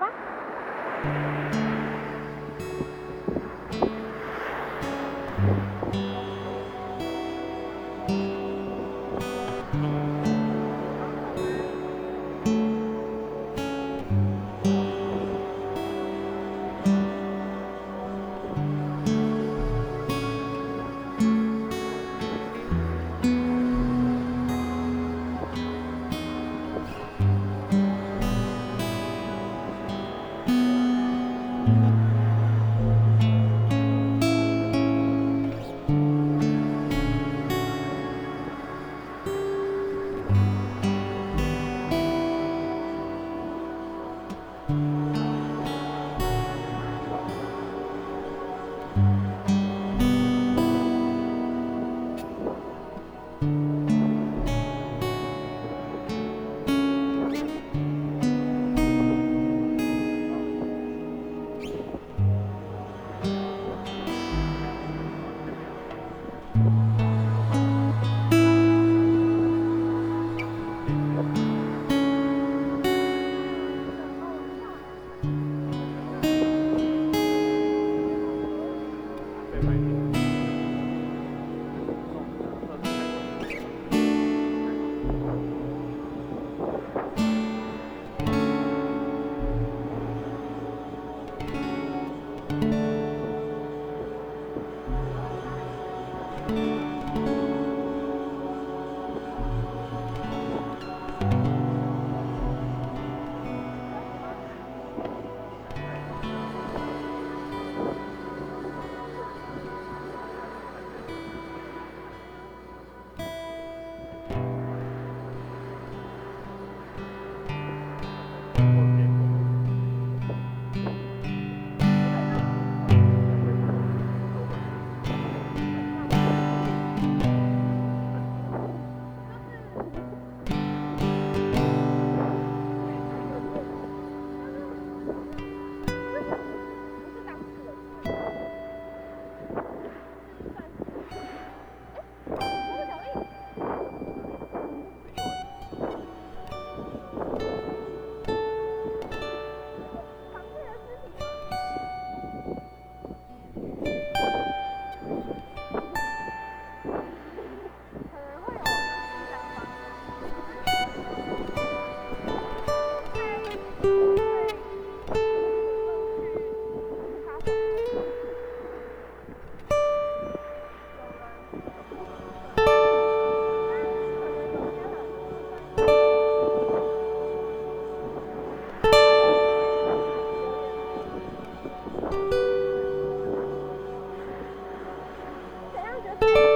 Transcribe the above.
吧。thank you